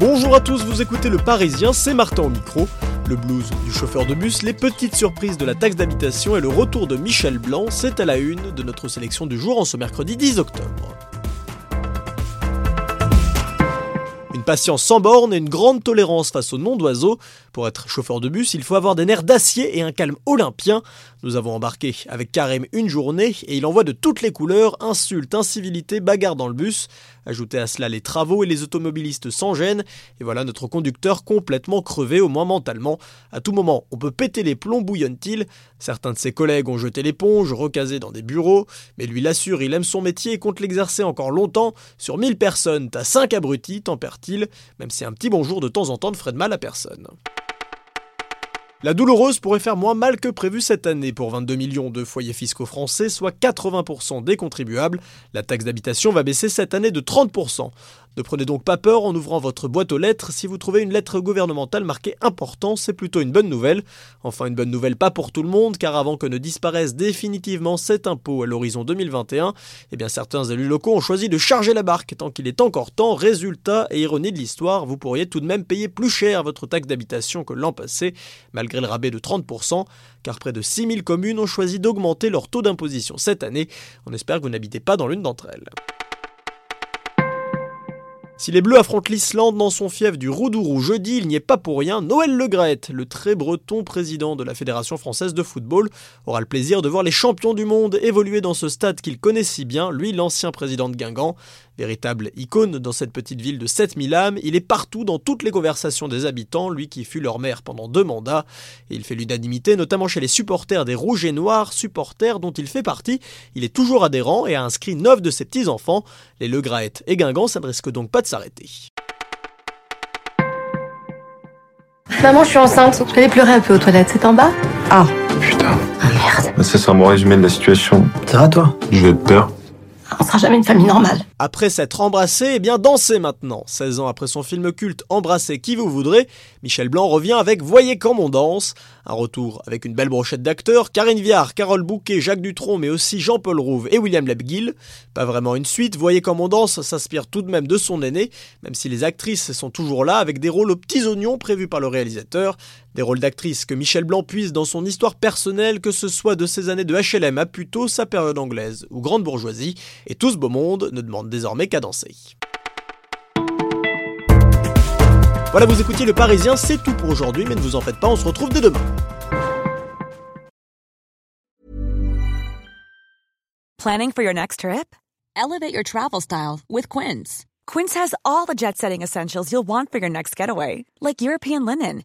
Bonjour à tous, vous écoutez Le Parisien, c'est Martin au micro. Le blues du chauffeur de bus, les petites surprises de la taxe d'habitation et le retour de Michel Blanc, c'est à la une de notre sélection du jour en ce mercredi 10 octobre. Patience sans borne et une grande tolérance face au nom d'oiseaux. Pour être chauffeur de bus, il faut avoir des nerfs d'acier et un calme olympien. Nous avons embarqué avec Karim une journée et il envoie de toutes les couleurs, insultes, incivilités, bagarres dans le bus. Ajoutez à cela les travaux et les automobilistes sans gêne, et voilà notre conducteur complètement crevé, au moins mentalement. À tout moment, on peut péter les plombs, bouillonne-t-il. Certains de ses collègues ont jeté l'éponge, recasé dans des bureaux, mais lui l'assure, il aime son métier et compte l'exercer encore longtemps. Sur 1000 personnes, t'as 5 abrutis, tempère-t-il, même si un petit bonjour de temps en temps ne ferait de mal à personne. La douloureuse pourrait faire moins mal que prévu cette année pour 22 millions de foyers fiscaux français, soit 80% des contribuables. La taxe d'habitation va baisser cette année de 30%. Ne prenez donc pas peur en ouvrant votre boîte aux lettres. Si vous trouvez une lettre gouvernementale marquée important, c'est plutôt une bonne nouvelle. Enfin, une bonne nouvelle pas pour tout le monde, car avant que ne disparaisse définitivement cet impôt à l'horizon 2021, eh bien certains élus locaux ont choisi de charger la barque tant qu'il est encore temps. Résultat et ironie de l'histoire, vous pourriez tout de même payer plus cher votre taxe d'habitation que l'an passé, malgré le rabais de 30%, car près de 6000 communes ont choisi d'augmenter leur taux d'imposition cette année. On espère que vous n'habitez pas dans l'une d'entre elles. Si les Bleus affrontent l'Islande dans son fief du Roudourou jeudi, il n'y est pas pour rien. Noël Legrette, le très breton président de la Fédération française de football, aura le plaisir de voir les champions du monde évoluer dans ce stade qu'il connaît si bien, lui l'ancien président de Guingamp. Véritable icône dans cette petite ville de 7000 âmes, il est partout dans toutes les conversations des habitants, lui qui fut leur maire pendant deux mandats. Et il fait l'unanimité, notamment chez les supporters des Rouges et Noirs, supporters dont il fait partie. Il est toujours adhérent et a inscrit neuf de ses petits-enfants. Les Le Graët et Guingamp, ça ne risque donc pas de s'arrêter. Maman, je suis enceinte. Je vais aller pleurer un peu aux toilettes. C'est en bas? Ah, putain. Ah merde. Ça, c'est un bon résumé de la situation. Ça va toi? Je vais être peur. On sera jamais une famille normale. Après s'être embrassé, eh bien dansé maintenant. 16 ans après son film culte Embrasser qui vous voudrez, Michel Blanc revient avec Voyez quand on danse. Un retour avec une belle brochette d'acteurs, Karine Viard, Carole Bouquet, Jacques Dutronc, mais aussi Jean-Paul Rouve et William Lebguil. Pas vraiment une suite, Voyez comme on danse s'inspire tout de même de son aîné, même si les actrices sont toujours là avec des rôles aux petits oignons prévus par le réalisateur. Des rôles d'actrices que Michel Blanc puise dans son histoire personnelle, que ce soit de ses années de HLM à plutôt sa période anglaise ou grande bourgeoisie, et tout ce beau monde ne demande désormais qu'à danser. Voilà, vous écoutiez Le Parisien, c'est tout pour aujourd'hui, mais ne vous en faites pas, on se retrouve dès demain. Planning for your next trip? Elevate your travel style with Quince. Quince has all the jet setting essentials you'll want for your next getaway, like European linen,